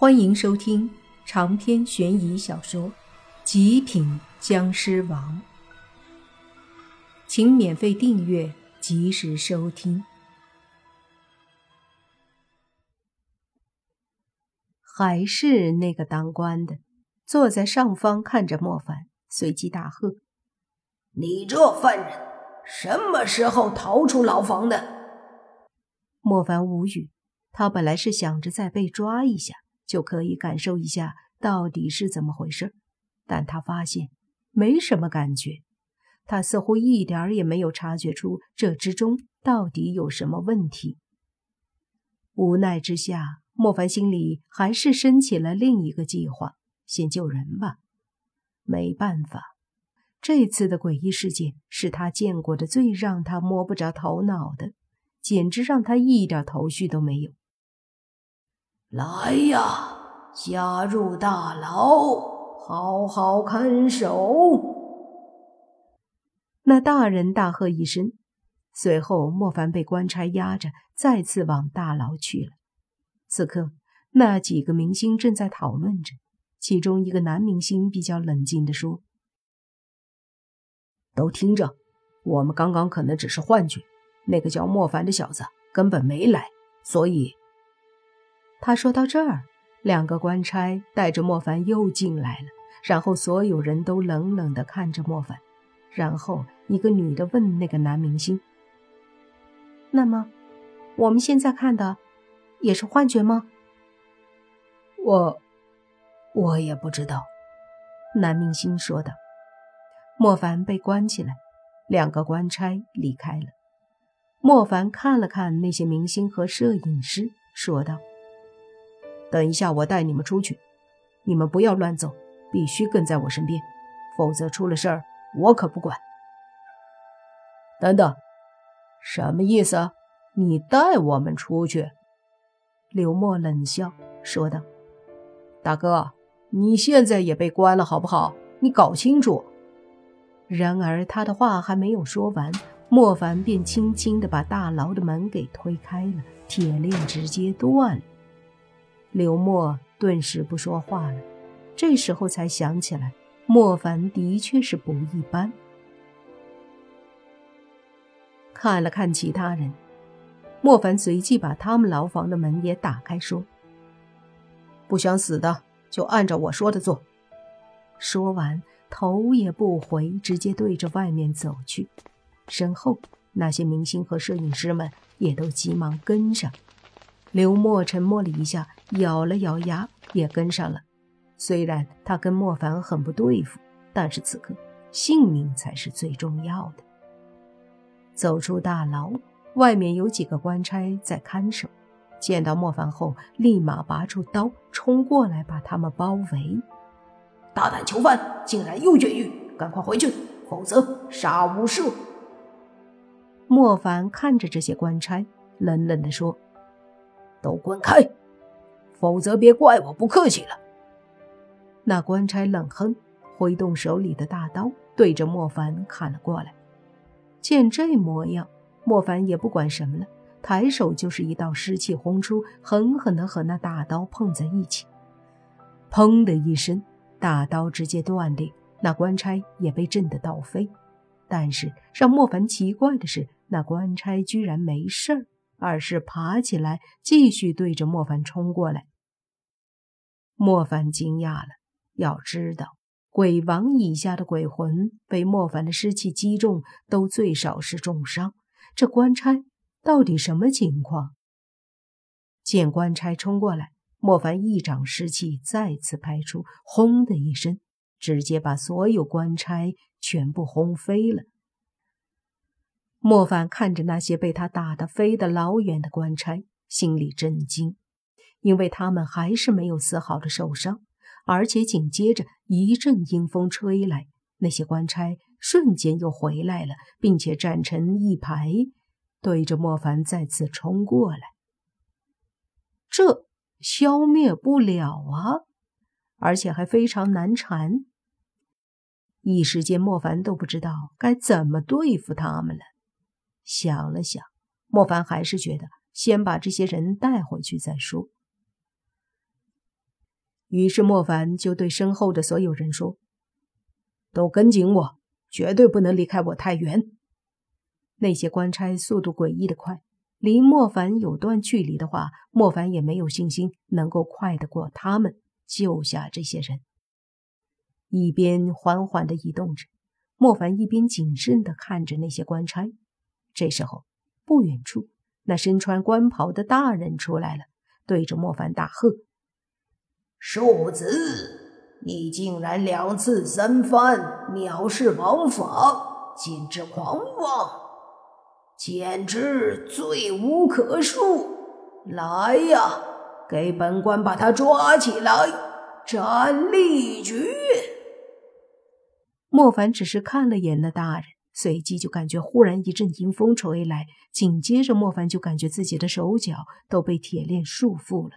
欢迎收听长篇悬疑小说《极品僵尸王》，请免费订阅，及时收听。还是那个当官的，坐在上方看着莫凡，随即大喝：“你这犯人，什么时候逃出牢房的？”莫凡无语，他本来是想着再被抓一下。就可以感受一下到底是怎么回事，但他发现没什么感觉，他似乎一点也没有察觉出这之中到底有什么问题。无奈之下，莫凡心里还是升起了另一个计划：先救人吧。没办法，这次的诡异事件是他见过的最让他摸不着头脑的，简直让他一点头绪都没有。来呀，加入大牢，好好看守！那大人大喝一声，随后莫凡被官差押着，再次往大牢去了。此刻，那几个明星正在讨论着，其中一个男明星比较冷静地说：“都听着，我们刚刚可能只是幻觉，那个叫莫凡的小子根本没来，所以……”他说到这儿，两个官差带着莫凡又进来了，然后所有人都冷冷地看着莫凡。然后一个女的问那个男明星：“那么，我们现在看的也是幻觉吗？”“我，我也不知道。”男明星说道。莫凡被关起来，两个官差离开了。莫凡看了看那些明星和摄影师，说道。等一下，我带你们出去，你们不要乱走，必须跟在我身边，否则出了事儿我可不管。等等，什么意思？你带我们出去？刘默冷笑说道：“大哥，你现在也被关了，好不好？你搞清楚。”然而他的话还没有说完，莫凡便轻轻地把大牢的门给推开了，铁链直接断了。刘默顿时不说话了，这时候才想起来，莫凡的确是不一般。看了看其他人，莫凡随即把他们牢房的门也打开，说：“不想死的就按照我说的做。”说完，头也不回，直接对着外面走去。身后那些明星和摄影师们也都急忙跟上。刘默沉默了一下，咬了咬牙，也跟上了。虽然他跟莫凡很不对付，但是此刻性命才是最重要的。走出大牢，外面有几个官差在看守，见到莫凡后，立马拔出刀冲过来，把他们包围。大胆囚犯，竟然又越狱！赶快回去，否则杀无赦！莫凡看着这些官差，冷冷地说。都滚开，否则别怪我不客气了。那官差冷哼，挥动手里的大刀，对着莫凡砍了过来。见这模样，莫凡也不管什么了，抬手就是一道湿气轰出，狠狠地和那大刀碰在一起。砰的一声，大刀直接断裂，那官差也被震得倒飞。但是让莫凡奇怪的是，那官差居然没事儿。而是爬起来，继续对着莫凡冲过来。莫凡惊讶了，要知道，鬼王以下的鬼魂被莫凡的尸气击中，都最少是重伤。这官差到底什么情况？见官差冲过来，莫凡一掌尸气再次拍出，轰的一声，直接把所有官差全部轰飞了。莫凡看着那些被他打得飞得老远的官差，心里震惊，因为他们还是没有丝毫的受伤，而且紧接着一阵阴风吹来，那些官差瞬间又回来了，并且站成一排，对着莫凡再次冲过来。这消灭不了啊，而且还非常难缠。一时间，莫凡都不知道该怎么对付他们了。想了想，莫凡还是觉得先把这些人带回去再说。于是莫凡就对身后的所有人说：“都跟紧我，绝对不能离开我太远。”那些官差速度诡异的快，离莫凡有段距离的话，莫凡也没有信心能够快得过他们救下这些人。一边缓缓地移动着，莫凡一边谨慎地看着那些官差。这时候，不远处那身穿官袍的大人出来了，对着莫凡大喝：“庶子，你竟然两次三番藐视王法，简直狂妄，简直罪无可恕！来呀，给本官把他抓起来，斩立决！”莫凡只是看了眼那大人，随即就感觉忽然一阵阴风吹来，紧接着莫凡就感觉自己的手脚都被铁链束缚了，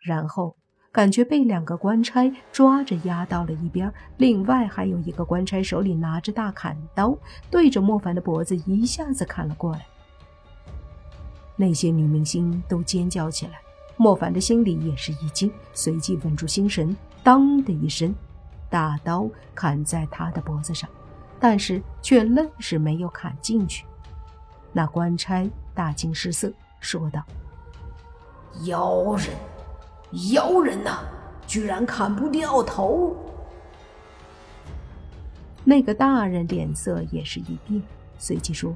然后感觉被两个官差抓着压到了一边，另外还有一个官差手里拿着大砍刀，对着莫凡的脖子一下子砍了过来。那些女明星都尖叫起来，莫凡的心里也是一惊，随即稳住心神，当的一声。大刀砍在他的脖子上，但是却愣是没有砍进去。那官差大惊失色，说道：“妖人，妖人呐，居然砍不掉头！”那个大人脸色也是一变，随即说：“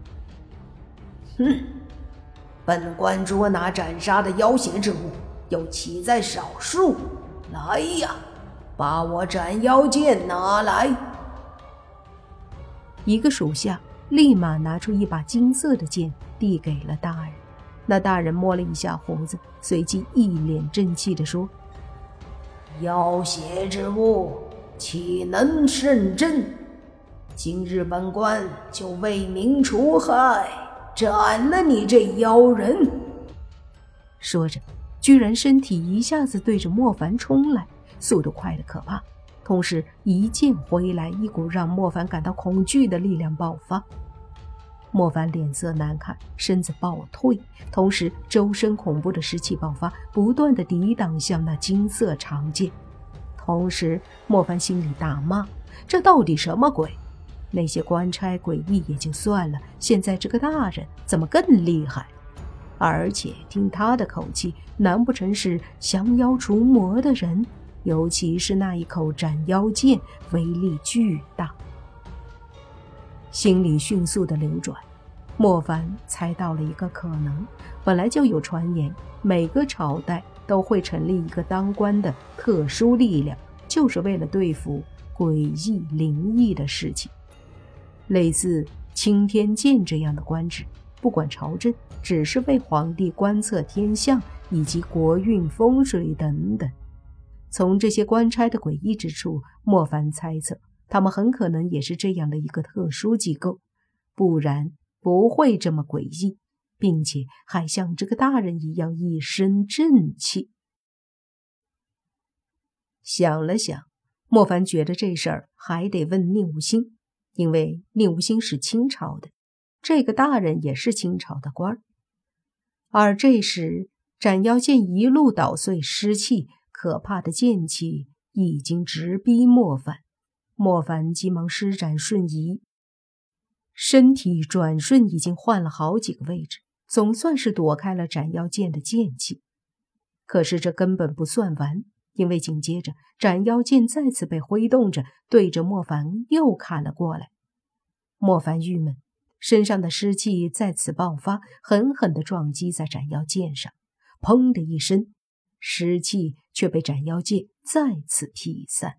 哼，本官捉拿斩杀的妖邪之物，又岂在少数？来呀！”把我斩妖剑拿来！一个属下立马拿出一把金色的剑，递给了大人。那大人摸了一下胡子，随即一脸正气地说：“妖邪之物，岂能胜真？今日本官就为民除害，斩了你这妖人！”说着，居然身体一下子对着莫凡冲来。速度快的可怕，同时一剑挥来，一股让莫凡感到恐惧的力量爆发。莫凡脸色难看，身子暴退，同时周身恐怖的湿气爆发，不断的抵挡向那金色长剑。同时，莫凡心里大骂：这到底什么鬼？那些官差诡异也就算了，现在这个大人怎么更厉害？而且听他的口气，难不成是降妖除魔的人？尤其是那一口斩妖剑，威力巨大。心里迅速的流转，莫凡猜到了一个可能：本来就有传言，每个朝代都会成立一个当官的特殊力量，就是为了对付诡异灵异的事情。类似青天剑这样的官职，不管朝政，只是为皇帝观测天象以及国运风水等等。从这些官差的诡异之处，莫凡猜测，他们很可能也是这样的一个特殊机构，不然不会这么诡异，并且还像这个大人一样一身正气。想了想，莫凡觉得这事儿还得问宁无心，因为宁无心是清朝的，这个大人也是清朝的官儿。而这时，斩妖剑一路捣碎尸气。可怕的剑气已经直逼莫凡，莫凡急忙施展瞬移，身体转瞬已经换了好几个位置，总算是躲开了斩妖剑的剑气。可是这根本不算完，因为紧接着斩妖剑再次被挥动着，对着莫凡又砍了过来。莫凡郁闷，身上的湿气再次爆发，狠狠地撞击在斩妖剑上，砰的一声。尸气却被斩妖剑再次劈散。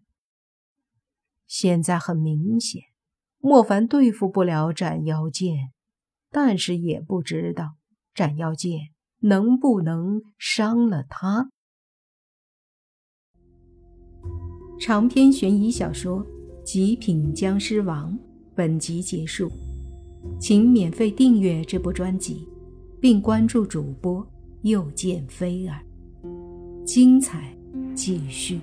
现在很明显，莫凡对付不了斩妖剑，但是也不知道斩妖剑能不能伤了他。长篇悬疑小说《极品僵尸王》本集结束，请免费订阅这部专辑，并关注主播又见菲儿。精彩继续。